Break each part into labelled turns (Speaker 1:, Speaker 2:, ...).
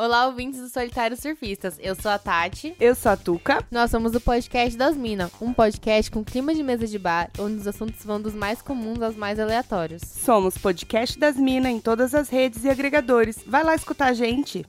Speaker 1: Olá, ouvintes do Solitários Surfistas. Eu sou a Tati.
Speaker 2: Eu sou a Tuca.
Speaker 1: Nós somos o podcast das Minas, um podcast com clima de mesa de bar, onde os assuntos vão dos mais comuns aos mais aleatórios.
Speaker 2: Somos podcast das Minas em todas as redes e agregadores. Vai lá escutar a gente.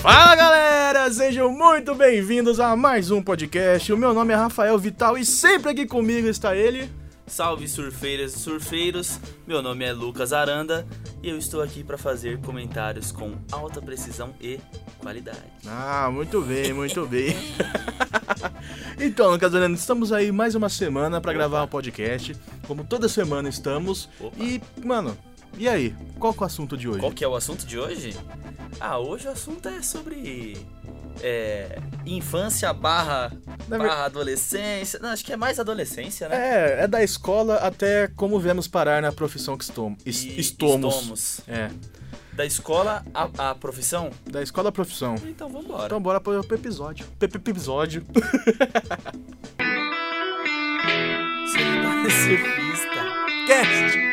Speaker 3: Fala galera, sejam muito bem-vindos a mais um podcast. O meu nome é Rafael Vital e sempre aqui comigo está ele.
Speaker 4: Salve surfeiras e surfeiros, meu nome é Lucas Aranda e eu estou aqui para fazer comentários com alta precisão e qualidade.
Speaker 3: Ah, muito bem, muito bem. então, Lucas Aranda, estamos aí mais uma semana para gravar um podcast, como toda semana estamos.
Speaker 4: Opa.
Speaker 3: E, mano, e aí? Qual que é o assunto de hoje?
Speaker 4: Qual que é o assunto de hoje? Ah, hoje o assunto é sobre é, infância barra, barra adolescência. Não, acho que é mais adolescência, né?
Speaker 3: É, é da escola até como viemos parar na profissão que estom es-
Speaker 4: E-
Speaker 3: estomos.
Speaker 4: estomos.
Speaker 3: É,
Speaker 4: Da escola à, à profissão?
Speaker 3: da escola à profissão.
Speaker 4: Então vambora.
Speaker 3: Então bora pro, episódio. Pro episódio.
Speaker 4: Surfista.
Speaker 3: Cast!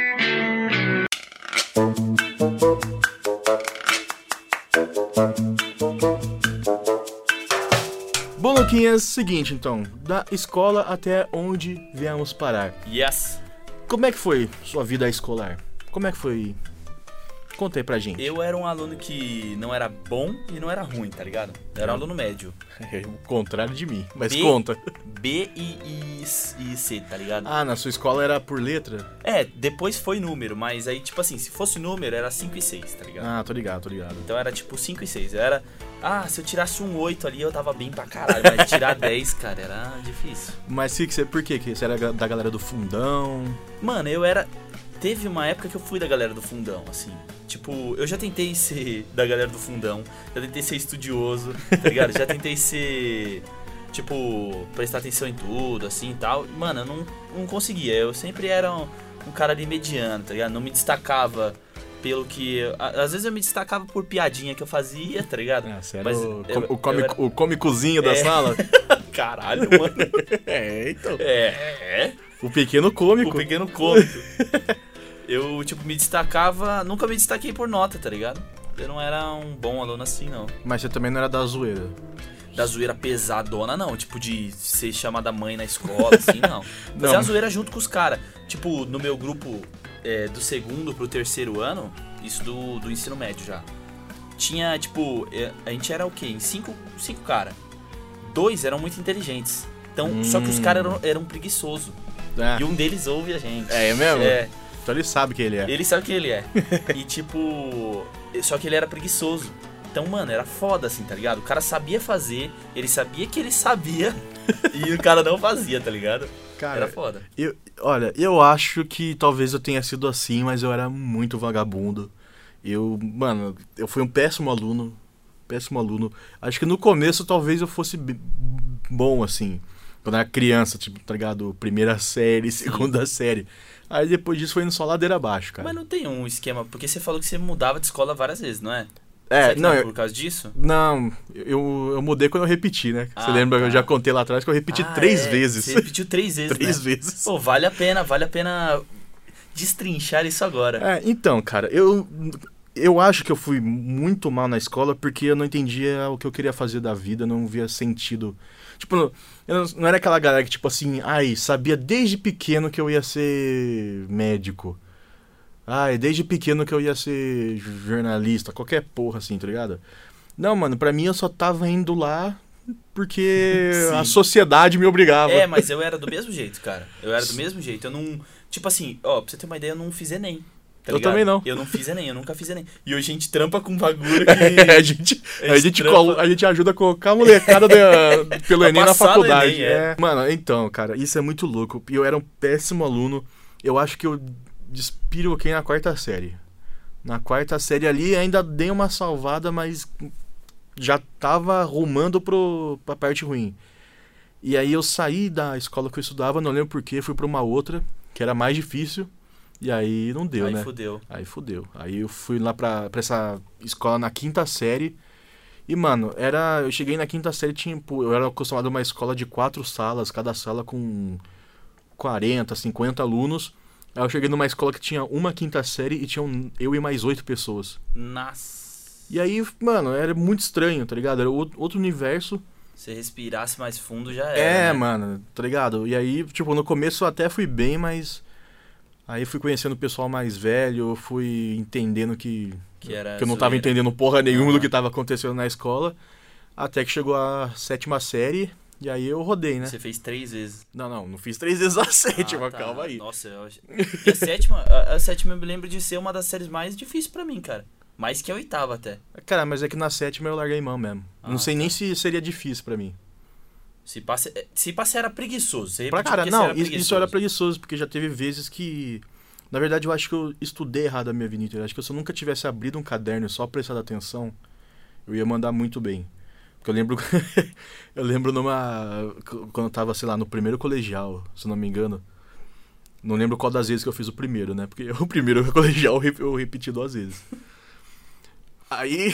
Speaker 3: Luquinhas, seguinte então, da escola até onde viemos parar.
Speaker 4: Yes!
Speaker 3: Como é que foi sua vida escolar? Como é que foi? Conta aí pra gente.
Speaker 4: Eu era um aluno que não era bom e não era ruim, tá ligado? Eu era um aluno médio.
Speaker 3: É o contrário de mim, mas
Speaker 4: B-
Speaker 3: conta.
Speaker 4: B e, e, e C, tá ligado?
Speaker 3: Ah, na sua escola era por letra?
Speaker 4: É, depois foi número, mas aí, tipo assim, se fosse número, era 5 e 6, tá ligado?
Speaker 3: Ah, tô ligado, tô ligado.
Speaker 4: Então era tipo 5 e 6. Eu era. Ah, se eu tirasse um 8 ali, eu tava bem pra caralho. Mas tirar 10, cara, era difícil.
Speaker 3: Mas que você, por quê? Que você era da galera do fundão?
Speaker 4: Mano, eu era. Teve uma época que eu fui da galera do fundão, assim. Tipo, eu já tentei ser da galera do fundão, já tentei ser estudioso, tá ligado? já tentei ser. Tipo, prestar atenção em tudo, assim e tal. Mano, eu não, não conseguia. Eu sempre era um, um cara ali mediano, tá ligado? Não me destacava pelo que. a- Às vezes eu me destacava por piadinha que eu fazia, tá ligado?
Speaker 3: Ah, você era
Speaker 4: Mas
Speaker 3: o,
Speaker 4: eu-
Speaker 3: o,
Speaker 4: eu
Speaker 3: o cômicozinho da
Speaker 4: É.
Speaker 3: sala?
Speaker 4: Caralho, mano.
Speaker 3: É, então.
Speaker 4: É,
Speaker 3: O pequeno cômico.
Speaker 4: o pequeno cômico. Eu, tipo, me destacava. Nunca me destaquei por nota, tá ligado? Eu não era um bom aluno assim, não.
Speaker 3: Mas você também não era da zoeira.
Speaker 4: Da zoeira pesadona, não. Tipo, de ser chamada mãe na escola, assim, não. Mas
Speaker 3: Não.
Speaker 4: é a zoeira junto com os caras. Tipo, no meu grupo é, do segundo pro terceiro ano, isso do, do ensino médio já. Tinha, tipo, é, a gente era o quê? Em cinco, cinco caras. Dois eram muito inteligentes. Então, só que os
Speaker 3: Hum.
Speaker 4: caras eram, eram preguiçosos.
Speaker 3: É,
Speaker 4: E um deles ouve a gente.
Speaker 3: É mesmo?
Speaker 4: É.
Speaker 3: então ele sabe quem ele é.
Speaker 4: Ele sabe quem ele é. e tipo. Só que ele era preguiçoso. Então, mano, era foda assim, tá ligado? O cara sabia fazer, ele sabia que ele sabia e o cara não fazia, tá ligado?
Speaker 3: Cara,
Speaker 4: Era foda.
Speaker 3: eu, olha, eu acho que talvez eu tenha sido assim, mas eu era muito vagabundo. Eu, mano, eu fui um péssimo aluno. Péssimo aluno. Acho que no começo talvez eu fosse bom, assim. Quando eu era criança, tipo, tá ligado? Primeira série, segunda série. Aí depois disso foi indo só ladeira abaixo, cara.
Speaker 4: Mas não tem um esquema, porque você falou que você mudava de escola várias vezes, não é?
Speaker 3: É, não,
Speaker 4: é
Speaker 3: eu,
Speaker 4: por causa disso?
Speaker 3: Não, eu, eu mudei quando eu repeti, né? Você
Speaker 4: Ah,
Speaker 3: lembra que eu
Speaker 4: tá.
Speaker 3: já contei lá atrás que eu repeti
Speaker 4: Ah,
Speaker 3: três
Speaker 4: é,
Speaker 3: vezes.
Speaker 4: Você repetiu três vezes,
Speaker 3: três
Speaker 4: né?
Speaker 3: vezes.
Speaker 4: Pô, vale a pena, vale a pena destrinchar isso agora.
Speaker 3: É, então, cara, eu, eu acho que eu fui muito mal na escola porque eu não entendia o que eu queria fazer da vida, não via sentido. Tipo, eu não, não era aquela galera que, tipo assim, ai, sabia desde pequeno que eu ia ser médico. Ai, desde pequeno que eu ia ser jornalista, qualquer porra assim, tá ligado? Não, mano, pra mim eu só tava indo lá porque
Speaker 4: Sim.
Speaker 3: a sociedade me obrigava.
Speaker 4: É, mas eu era do mesmo jeito, cara. Eu era do mesmo jeito. Eu não. Tipo assim, ó, pra você ter uma ideia, eu não fiz Enem. tá
Speaker 3: Eu
Speaker 4: ligado?
Speaker 3: também não.
Speaker 4: Eu não fiz Enem, eu nunca fiz Enem. E hoje a gente trampa com bagulho que.
Speaker 3: É, a gente, a,
Speaker 4: É
Speaker 3: gente colo- a gente ajuda a colocar a molecada da- pelo Enem na faculdade.
Speaker 4: Enem, é.
Speaker 3: Mano, então, cara, isso é muito louco. E eu era um péssimo aluno. Eu acho que eu despiroquei na quarta série. Na quarta série ali ainda dei uma salvada, mas já tava rumando pro, pra parte ruim. E aí eu saí da escola que eu estudava, não lembro porquê, fui pra uma outra, que era mais difícil. E aí não deu,
Speaker 4: Aí
Speaker 3: né?
Speaker 4: fudeu.
Speaker 3: Aí fudeu. Aí eu fui lá pra, pra essa escola na quinta série. E, mano, era. Eu cheguei na quinta série, tinha. pô, Eu era acostumado a uma escola de quatro salas, cada sala com 40, 50 alunos. Aí eu cheguei numa escola que tinha uma quinta série e tinham eu e mais oito pessoas.
Speaker 4: Nossa.
Speaker 3: E aí, mano, era muito estranho, tá ligado? Era outro universo.
Speaker 4: Se respirasse mais fundo já era.
Speaker 3: É,
Speaker 4: né?
Speaker 3: mano, tá ligado? E aí, tipo, no começo eu até fui bem, mas. Aí fui conhecendo o pessoal mais velho, fui entendendo que.
Speaker 4: Que era
Speaker 3: que eu não tava
Speaker 4: zoeira.
Speaker 3: entendendo porra nenhuma do que tava acontecendo na escola. Até que chegou a sétima série, e aí eu rodei, né?
Speaker 4: Você fez três vezes.
Speaker 3: Não, não, não fiz três vezes a sétima,
Speaker 4: Ah, tá.
Speaker 3: calma aí.
Speaker 4: Nossa, eu acho... E a sétima, a, a sétima eu me lembro de ser uma das séries mais difíceis pra mim, cara. Mais que a oitava até.
Speaker 3: Cara, mas é que na sétima eu larguei mão mesmo.
Speaker 4: Ah,
Speaker 3: não sei
Speaker 4: tá.
Speaker 3: nem se seria difícil pra mim.
Speaker 4: Se passa, se passa era preguiçoso. Você
Speaker 3: Pra cara, não,
Speaker 4: você
Speaker 3: isso, era preguiçoso, porque já teve vezes que. Na verdade, eu acho que eu estudei errado a minha vida inteira. Acho que se eu nunca tivesse abrido um caderno e só prestado atenção, eu ia mandar muito bem. Porque eu lembro. eu lembro numa. Quando eu tava, sei lá, no primeiro colegial, se não me engano. Não lembro qual das vezes que eu fiz o primeiro, né? Porque o primeiro colegial eu rep- eu repeti duas vezes. Aí.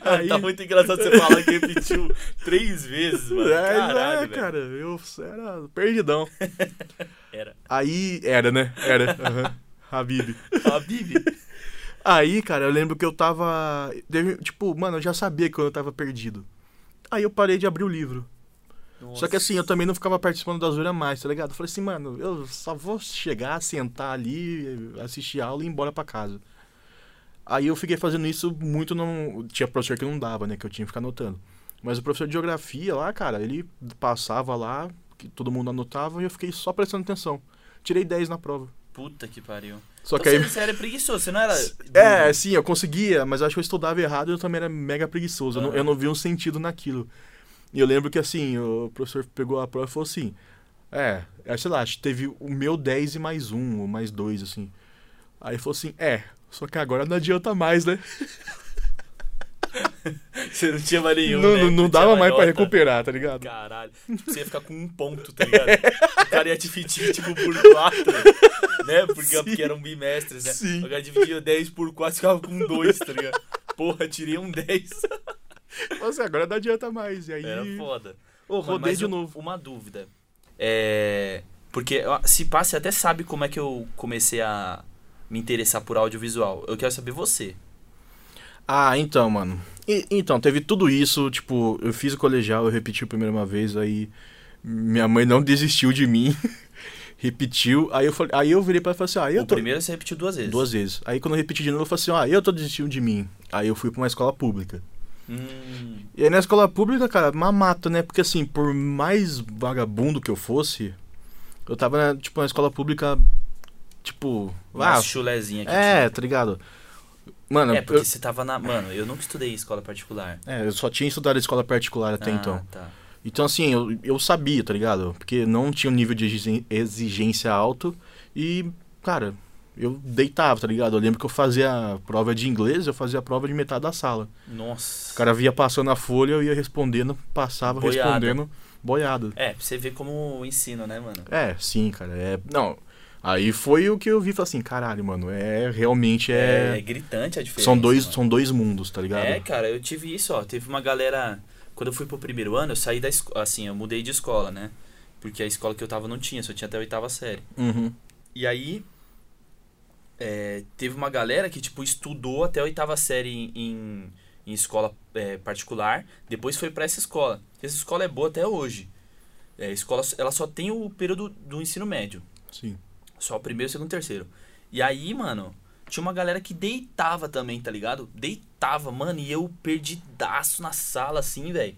Speaker 3: Aí-
Speaker 4: Tá muito engraçado você falar que repetiu três vezes, mano.
Speaker 3: É,
Speaker 4: Caralho,
Speaker 3: é, cara, eu era perdidão.
Speaker 4: Era.
Speaker 3: Aí, era, né? Era. aham. Habib.
Speaker 4: A Bibi.
Speaker 3: Aí, cara, eu lembro que eu tava. tipo, mano, eu já sabia que eu tava perdido. Aí eu parei de abrir o livro. Só que assim, eu também não ficava participando da zoeira mais, tá ligado? Eu falei assim, mano, eu só vou chegar, sentar ali, assistir aula e ir embora pra casa. Aí eu fiquei fazendo isso muito não. Tinha professor que não dava, né? Que eu tinha que ficar anotando. Mas o professor de geografia lá, cara, ele passava lá, que todo mundo anotava e eu fiquei só prestando atenção. Tirei 10 na prova.
Speaker 4: Puta que pariu.
Speaker 3: Só
Speaker 4: Então
Speaker 3: que aí.
Speaker 4: você, era preguiçoso, você não era.
Speaker 3: É, sim, eu conseguia, mas acho que eu estudava errado e eu também era mega preguiçoso. Eu, não, eu não vi um sentido naquilo. E eu lembro que assim, o professor pegou a prova e falou assim: É, é, sei lá, teve o meu 10 e mais um, ou mais dois, assim. Aí ele falou assim: É, só que agora não adianta mais, né?
Speaker 4: Você não tinha mais nenhum.
Speaker 3: não,
Speaker 4: né?
Speaker 3: não, não dava mais pra
Speaker 4: nota.
Speaker 3: recuperar, tá ligado?
Speaker 4: Caralho. Tipo, você ia ficar com um ponto, tá ligado? O cara ia dividir, tipo, por quatro. Né? Porque,
Speaker 3: Sim.
Speaker 4: porque eram bimestres, né?
Speaker 3: Sim.
Speaker 4: O cara dividia 10 por 4 ficava com dois, tá ligado? Porra, tirei um 10.
Speaker 3: Falou assim, agora não adianta mais. E aí.
Speaker 4: Era foda. Ô, mano,
Speaker 3: Rodei de novo.
Speaker 4: Uma dúvida. É. Porque se pá, você até sabe como é que eu comecei a me interessar por audiovisual. Eu quero saber você.
Speaker 3: Ah, então, mano. E- então, teve tudo isso, tipo, eu fiz o colegial, eu repeti a primeira uma vez, aí minha mãe não desistiu de mim. repetiu, aí eu falei, aí eu virei pra ela e falei assim: "Ah, eu
Speaker 4: o
Speaker 3: tô
Speaker 4: primeiro você repetiu duas vezes.
Speaker 3: duas vezes". Aí quando eu repeti de novo, eu falei assim: "Ah, eu tô desistindo de mim". Aí eu fui pra uma escola pública.
Speaker 4: Hum,
Speaker 3: E aí na escola pública, cara, mamata, né? Porque assim, por mais vagabundo que eu fosse, eu tava, né, tipo, na escola pública tipo,
Speaker 4: mais
Speaker 3: ah,
Speaker 4: chulezinha aqui.
Speaker 3: é, tá ligado? Mano,
Speaker 4: É, porque
Speaker 3: eu,
Speaker 4: você tava na. Mano, eu nunca estudei escola particular.
Speaker 3: é, eu só tinha estudado escola particular até
Speaker 4: ah,
Speaker 3: então.
Speaker 4: Tá.
Speaker 3: Então, assim, eu, eu sabia, tá ligado? Porque não tinha um nível de exigên- exigência alto e, cara, eu deitava, tá ligado? Eu lembro que eu fazia a prova de inglês, eu fazia a prova de metade da sala.
Speaker 4: Nossa.
Speaker 3: O cara via passando a folha, eu ia respondendo, passava
Speaker 4: Boiada.
Speaker 3: respondendo, boiado.
Speaker 4: É, pra você ver como o ensino, né, mano?
Speaker 3: É, sim, cara, é... Não, aí foi o que eu vi, falei assim, caralho, mano, é, realmente
Speaker 4: É,
Speaker 3: é...
Speaker 4: gritante a diferença.
Speaker 3: são, dois,
Speaker 4: mano.
Speaker 3: são dois mundos, tá ligado?
Speaker 4: É, cara, eu tive isso, ó. Teve uma galera. Quando eu fui pro primeiro ano, eu saí da escola. Assim, eu mudei de escola, né? Porque a escola que eu tava não tinha, só tinha até a oitava série.
Speaker 3: Uhum.
Speaker 4: E aí. é, teve uma galera que, tipo, estudou até a oitava série em, em, em escola é, particular. Depois foi pra essa escola. Essa escola é boa até hoje. É, escola, ela só tem o período do ensino médio.
Speaker 3: Sim.
Speaker 4: Só o primeiro, segundo, terceiro. E aí, mano, tinha uma galera que deitava também, tá ligado? Deitava, mano, e eu perdidaço na sala, assim, velho.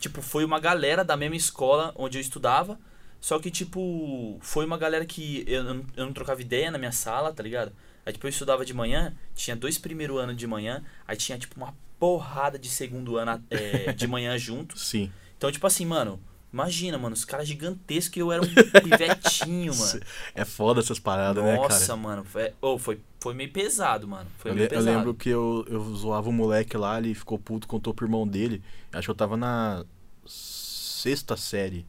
Speaker 4: Tipo, foi uma galera da mesma escola onde eu estudava. Só que, tipo, foi uma galera que eu, não- eu não trocava ideia na minha sala, tá ligado? Aí, tipo, eu estudava de manhã, tinha dois primeiro ano de manhã, aí tinha, tipo, uma porrada de segundo ano é, de manhã junto.
Speaker 3: Sim.
Speaker 4: Então, tipo assim, mano, imagina, mano, os caras gigantescos e eu era um pivetinho, mano.
Speaker 3: É foda essas paradas, né, cara?
Speaker 4: Nossa, mano. Foi, oh, foi, foi meio pesado, mano. Foi
Speaker 3: Eu,
Speaker 4: meio
Speaker 3: le- eu
Speaker 4: pesado.
Speaker 3: lembro que eu, eu zoava o moleque lá, ele ficou puto, contou pro irmão dele. Acho que eu tava na sexta série.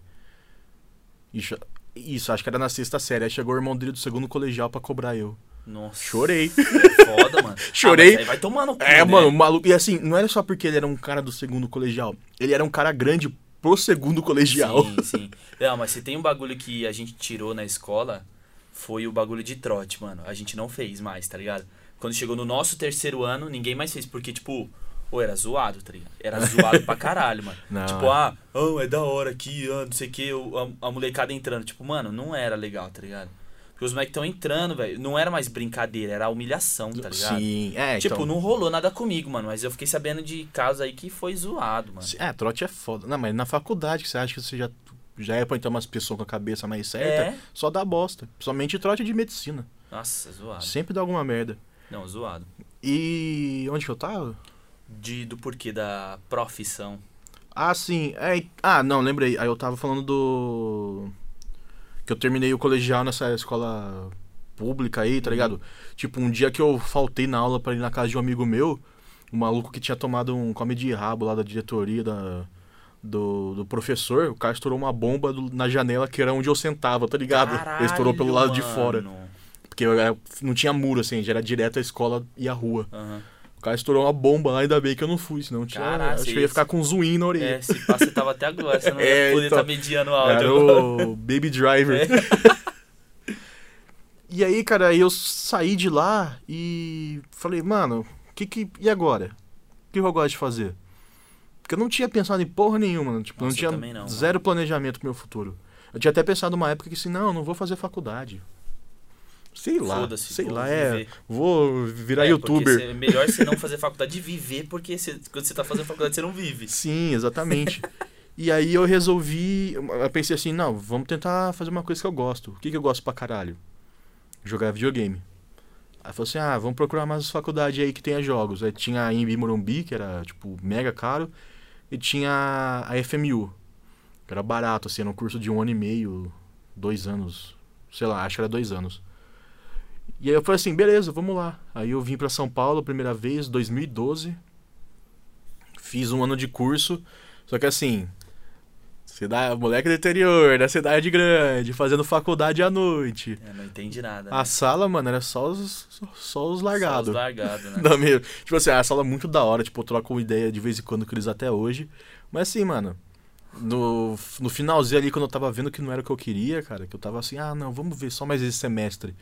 Speaker 3: Isso, isso, acho que era na sexta série. Aí chegou o irmão dele do segundo colegial pra cobrar eu.
Speaker 4: Nossa.
Speaker 3: Chorei.
Speaker 4: É foda, mano.
Speaker 3: Chorei.
Speaker 4: Ah, mas aí vai tomar no cu,
Speaker 3: É,
Speaker 4: né?
Speaker 3: mano, o maluco. E assim, não era só porque ele era um cara do segundo colegial. Ele era um cara grande pro segundo colegial.
Speaker 4: Sim, sim. Não, mas se tem um bagulho que a gente tirou na escola, foi o bagulho de trote, mano. A gente não fez mais, tá ligado? Quando chegou no nosso terceiro ano, ninguém mais fez, porque, tipo, ou era zoado, tá ligado? Era zoado pra caralho, mano.
Speaker 3: Não,
Speaker 4: tipo,
Speaker 3: é.
Speaker 4: ah, oh, é da hora aqui, ah, não sei o que, a, a molecada entrando. Tipo, mano, não era legal, tá ligado? Porque os moleques estão entrando, velho. Não era mais brincadeira, era humilhação, tá ligado?
Speaker 3: Sim, é,
Speaker 4: Tipo,
Speaker 3: então...
Speaker 4: não rolou nada comigo, mano. Mas eu fiquei sabendo de casos aí que foi zoado, mano.
Speaker 3: É, trote é foda. Não, mas na faculdade que você acha que você já, já é pra entrar umas pessoas com a cabeça mais certa,
Speaker 4: É.
Speaker 3: só dá bosta. Principalmente trote de medicina.
Speaker 4: Nossa, zoado.
Speaker 3: Sempre dá alguma merda.
Speaker 4: Não, zoado.
Speaker 3: E onde que eu tava?
Speaker 4: De, do porquê da profissão.
Speaker 3: Ah, sim. É, ah, não, lembrei. Aí eu tava falando do. Que eu terminei o colegial nessa escola pública aí, tá ligado? Tipo, um dia que eu faltei na aula pra ir na casa de um amigo meu, um maluco que tinha tomado um come de rabo lá da diretoria da, do, do professor, o cara estourou uma bomba do- na janela que era onde eu sentava, tá ligado? Ele estourou pelo lado de fora.
Speaker 4: mano.
Speaker 3: Porque eu era- não tinha muro, assim, já era direto a escola e a rua.
Speaker 4: Aham.
Speaker 3: O cara estourou uma bomba lá, ainda bem que eu não fui, senão tinha,
Speaker 4: Caraca,
Speaker 3: acho que eu ia ficar com um zoinho na orelha.
Speaker 4: É, se passa, você tava até agora, você não
Speaker 3: É,
Speaker 4: ia poder
Speaker 3: então.
Speaker 4: estar mediando o áudio
Speaker 3: Era o Baby Driver. e aí, cara, aí eu saí de lá e falei, mano, que que e agora? O que eu gosto de fazer? Porque eu não tinha pensado em porra nenhuma, mano. tipo,
Speaker 4: Nossa,
Speaker 3: não tinha
Speaker 4: não,
Speaker 3: zero planejamento pro meu futuro. Eu tinha até pensado numa época que assim, não, eu não vou fazer faculdade. Sei lá,
Speaker 4: Foda-se,
Speaker 3: sei lá, é,
Speaker 4: viver.
Speaker 3: vou virar
Speaker 4: É,
Speaker 3: youtuber.
Speaker 4: É melhor você não fazer faculdade de viver, porque quando você tá fazendo faculdade você não vive.
Speaker 3: Sim, exatamente. e aí eu resolvi. Eu pensei assim, não, vamos tentar fazer uma coisa que eu gosto. O que, que eu gosto pra caralho? Jogar videogame. Aí falou assim, ah, vamos procurar mais faculdade aí que tenha jogos. Aí tinha a Embi Morumbi, que era, tipo, mega caro. E tinha a FMU, que era barato, assim, era um curso de um ano e meio, dois anos. Sei lá, acho que era dois anos. E aí eu falei assim, beleza, vamos lá. Aí eu vim pra São Paulo a primeira vez, 2012. Fiz um ano de curso. Só que assim, cidade, moleque do interior, da cidade grande, fazendo faculdade à noite.
Speaker 4: É, não entendi nada.
Speaker 3: A
Speaker 4: né?
Speaker 3: sala, mano, era só os, só os largados.
Speaker 4: Só os largados, né?
Speaker 3: Não, mesmo. Tipo assim, a sala é muito da hora, tipo, eu troco uma ideia de vez em quando com eles até hoje. Mas assim, mano, no, no finalzinho ali, quando eu tava vendo que não era o que eu queria, cara, que eu tava assim, ah, não, vamos ver só mais esse semestre.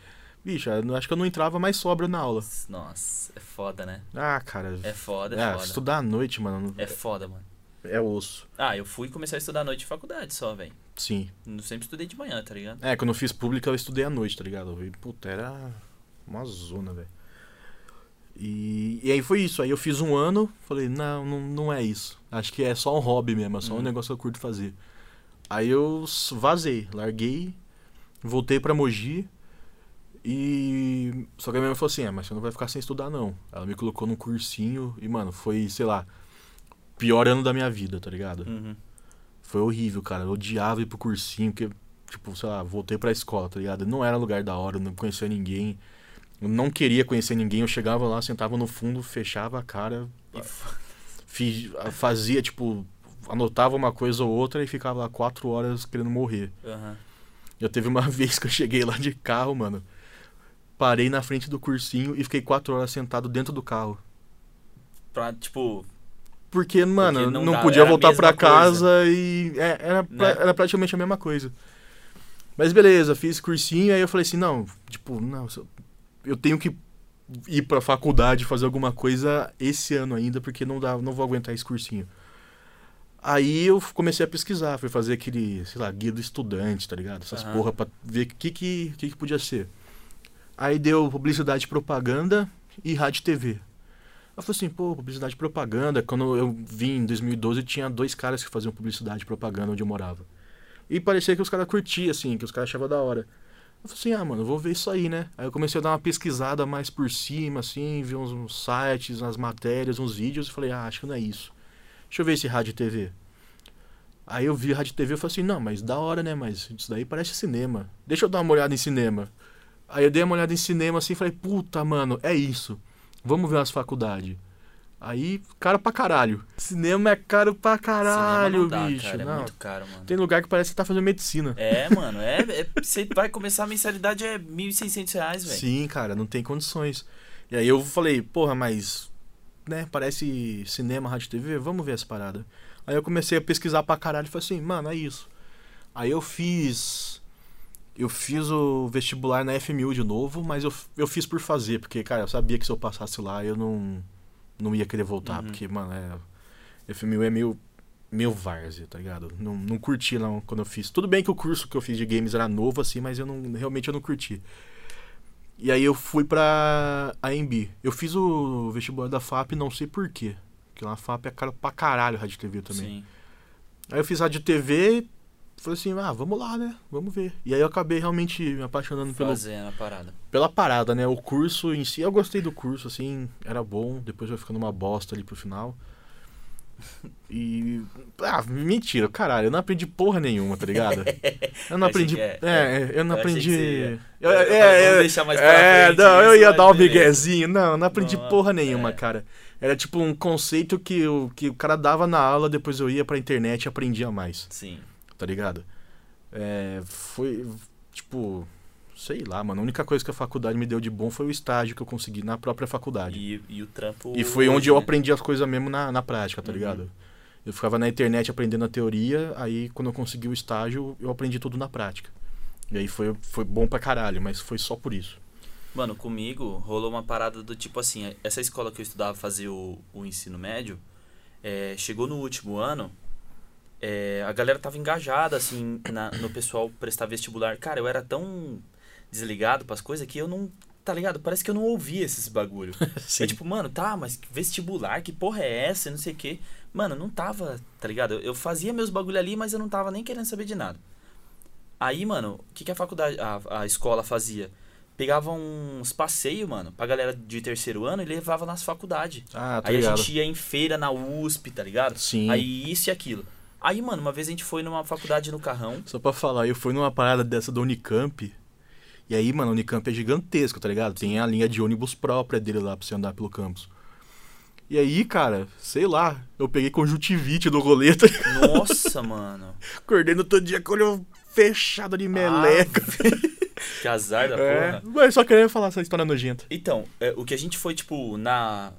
Speaker 3: Bicho, eu acho que eu não entrava mais sobra na aula.
Speaker 4: Nossa, é foda, né?
Speaker 3: Ah, cara.
Speaker 4: É foda, é
Speaker 3: ah,
Speaker 4: foda.
Speaker 3: estudar à noite, mano,
Speaker 4: É foda, mano.
Speaker 3: é osso.
Speaker 4: Ah, eu fui começar a estudar à noite de faculdade só, velho.
Speaker 3: Sim.
Speaker 4: Sempre estudei de manhã, tá ligado?
Speaker 3: É, quando eu fiz pública eu estudei à noite, tá ligado? E, puta, era uma zona, velho. E, e aí foi isso. Aí eu fiz um ano, falei, não, não, não é isso. Acho que é só um hobby mesmo, é só um
Speaker 4: Uhum.
Speaker 3: negócio que eu curto fazer. Aí eu vazei, larguei, voltei pra Mogi. E. Só que a minha mãe falou assim: é, mas você não vai ficar sem estudar, não. Ela me colocou num cursinho e, mano, foi, sei lá, pior ano da minha vida, tá ligado?
Speaker 4: Uhum.
Speaker 3: Foi horrível, cara. Eu odiava ir pro cursinho, porque, tipo, sei lá, voltei pra escola, tá ligado? Não era lugar da hora, eu não conhecia ninguém. Eu não queria conhecer ninguém. Eu chegava lá, sentava no fundo, fechava a cara, fazia, tipo, anotava uma coisa ou outra e ficava lá quatro horas querendo morrer.
Speaker 4: Aham.
Speaker 3: Já teve uma vez que eu cheguei lá de carro, mano. Parei na frente do cursinho e fiquei quatro horas sentado dentro do carro.
Speaker 4: Pra, tipo,
Speaker 3: Porque, mano,
Speaker 4: Porque
Speaker 3: não,
Speaker 4: não dá,
Speaker 3: podia voltar pra
Speaker 4: coisa.
Speaker 3: casa e. é, era, pra-
Speaker 4: Né?
Speaker 3: era praticamente a mesma coisa. Mas beleza, fiz cursinho, aí eu falei assim, não, tipo, não, eu- tenho que ir pra faculdade fazer alguma coisa esse ano ainda, porque não dá, não vou aguentar esse cursinho. Aí eu comecei a pesquisar, fui fazer aquele, sei lá, guia do estudante, tá ligado? Essas
Speaker 4: Aham.
Speaker 3: porra pra ver o que que, que que podia ser. Aí deu publicidade propaganda e rádio e TV. Eu falei assim, pô, publicidade e propaganda. Quando eu vim em 2012, tinha dois caras que faziam publicidade e propaganda onde eu morava. E parecia que os caras curtiam, assim, que os caras achavam da hora. Eu falei assim, ah, mano, vou ver isso aí, né? Aí eu comecei a dar uma pesquisada mais por cima, assim, ver uns, uns sites, umas matérias, uns vídeos, e falei, ah, acho que não é isso. Deixa eu ver esse rádio e TV. Aí eu vi rádio e TV e falei assim, não, mas da hora, né? Mas isso daí parece cinema. Deixa eu dar uma olhada em cinema. Aí eu dei uma olhada em cinema assim e falei, puta, mano, é isso. Vamos ver as faculdades. Aí, caro pra caralho. Cinema é caro pra caralho,
Speaker 4: não dá,
Speaker 3: bicho.
Speaker 4: cara, é
Speaker 3: não.
Speaker 4: muito caro, mano.
Speaker 3: Tem lugar que parece que tá fazendo medicina.
Speaker 4: É, mano, é, é- Você vai começar a mensalidade é 1.600 reais, velho.
Speaker 3: Sim, cara, não tem condições. E aí eu falei, porra, mas. Né, parece cinema, rádio TV, vamos ver essa parada. Aí eu comecei a pesquisar pra caralho e falei assim, mano, é isso. Aí eu fiz. Eu fiz o vestibular na FMU de novo, mas eu, eu fiz por fazer, porque, cara, eu sabia que se eu passasse lá eu não, não ia querer voltar,
Speaker 4: Uhum.
Speaker 3: porque, mano, é. FMU é meio. meio várzea, tá ligado? Não, não curti não quando eu fiz. Tudo bem que o curso que eu fiz de games era novo, assim, mas eu não. Realmente eu não curti. E aí eu fui pra AMB. Eu fiz o vestibular da FAP, não sei porquê. Porque lá a FAP é caro pra caralho Rádio TV também.
Speaker 4: Sim.
Speaker 3: Aí eu fiz Rádio TV, falei assim, ah, vamos lá, né? Vamos ver. E aí eu acabei realmente me apaixonando pelo,
Speaker 4: Fazendo a parada.
Speaker 3: pela parada, né? O curso em si, eu gostei do curso, assim, era bom. Depois vai ficando uma bosta ali pro final. E. Ah, mentira, caralho, eu não aprendi porra nenhuma, tá ligado? Eu não
Speaker 4: Eu
Speaker 3: aprendi.
Speaker 4: é-
Speaker 3: É, eu não
Speaker 4: eu
Speaker 3: aprendi. Eu-
Speaker 4: Eu-
Speaker 3: é, é,
Speaker 4: deixar mais pra
Speaker 3: é,
Speaker 4: frente
Speaker 3: não, eu ia dar um miguezinho. Não, não aprendi
Speaker 4: Não,
Speaker 3: porra nenhuma,
Speaker 4: é.
Speaker 3: cara. Era tipo um conceito que o, que o cara dava na aula, depois eu ia pra internet e aprendia mais,
Speaker 4: Sim.
Speaker 3: Tá ligado? É, foi, tipo, sei lá, mano. A única coisa que a faculdade me deu de bom foi o estágio que eu consegui na própria faculdade.
Speaker 4: E, e o trampo.
Speaker 3: E foi onde eu
Speaker 4: né?
Speaker 3: aprendi as coisas mesmo na, na prática, tá
Speaker 4: Uhum.
Speaker 3: ligado? Eu ficava na internet aprendendo a teoria, aí quando eu consegui o estágio, eu aprendi tudo na prática. E aí foi, foi bom pra caralho, mas foi só por isso.
Speaker 4: Mano, comigo rolou uma parada do tipo assim, essa escola que eu estudava fazer o, o ensino médio, é, chegou no último ano, é, a galera tava engajada, assim, na- no pessoal prestar vestibular. Cara, eu era tão desligado pras coisas que eu não. Tá ligado? Parece que eu não ouvia esses bagulho.
Speaker 3: Sim.
Speaker 4: É tipo, mano, tá, mas vestibular, que porra é essa? Não sei o quê. Mano, não tava, tá ligado? Eu, eu fazia meus bagulho ali, mas eu não tava nem querendo saber de nada. Aí, mano, o que, que a faculdade, a, a escola fazia? Pegava uns passeios, mano, pra galera de terceiro ano e levava nas faculdades.
Speaker 3: Ah, tá
Speaker 4: Aí a
Speaker 3: ligado.
Speaker 4: gente ia em feira na USP, tá ligado?
Speaker 3: Sim.
Speaker 4: Aí isso e aquilo. Aí, mano, uma vez a gente foi numa faculdade no carrão.
Speaker 3: Só pra falar, eu fui numa parada dessa da Unicamp. E aí, mano, a Unicamp é gigantesco, tá ligado? Tem a linha de ônibus própria dele lá pra você andar pelo campus. E aí, cara, sei lá, eu peguei conjuntivite do rolê, tá?
Speaker 4: Nossa, mano.
Speaker 3: Acordei no todo dia com o olho fechado de meleca.
Speaker 4: Que azar da
Speaker 3: é,
Speaker 4: porra.
Speaker 3: mas só queria falar essa história nojenta.
Speaker 4: Então, é, o que a gente foi, tipo, na.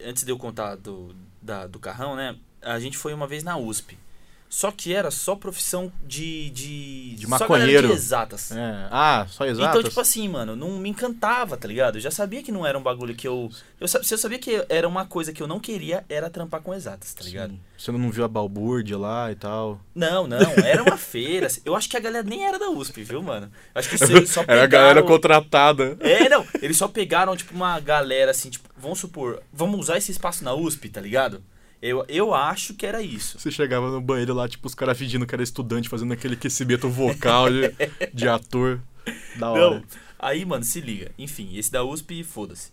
Speaker 4: Antes de eu contar do, da, do carrão, né? A gente foi uma vez na USP. Só que era só profissão de. De,
Speaker 3: De
Speaker 4: só
Speaker 3: maconheiro.
Speaker 4: de exatas.
Speaker 3: É. Ah, só exato.
Speaker 4: Então, tipo assim, mano, não me encantava, tá ligado? Eu já sabia que não era um bagulho que eu. eu se eu sabia que era uma coisa que eu não queria, era trampar com exatas, tá ligado?
Speaker 3: Sim. Você não viu a balbúrdia lá e tal.
Speaker 4: Não, não, era uma feira. Eu acho que a galera nem era da USP, viu, mano? Eu acho que eles só pegaram...
Speaker 3: Era a galera contratada.
Speaker 4: É, não. Eles só pegaram, tipo, uma galera assim, tipo, vamos supor, vamos usar esse espaço na USP, tá ligado? Eu, eu acho que era isso.
Speaker 3: Você chegava no banheiro lá, tipo, os caras fingindo que era estudante, fazendo aquele aquecimento vocal de, de ator. Da hora.
Speaker 4: Não. Aí, mano, se liga. Enfim, esse da USP, foda-se.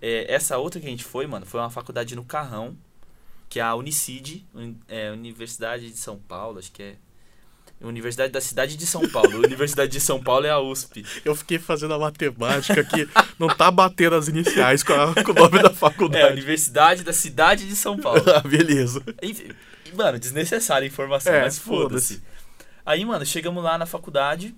Speaker 4: É, essa outra que a gente foi, mano, foi uma faculdade no Carrão, que é a Unicid, Uni- é, Universidade de São Paulo, acho que é. Universidade da cidade de São Paulo. Universidade de São Paulo é a USP.
Speaker 3: Eu fiquei fazendo a matemática que não tá batendo as iniciais com, a- com o nome da
Speaker 4: É
Speaker 3: faculdade.
Speaker 4: Universidade da cidade de São Paulo.
Speaker 3: Ah, beleza.
Speaker 4: Enfim, mano, desnecessária a informação,
Speaker 3: É,
Speaker 4: mas foda-se. Aí, mano, chegamos lá na faculdade.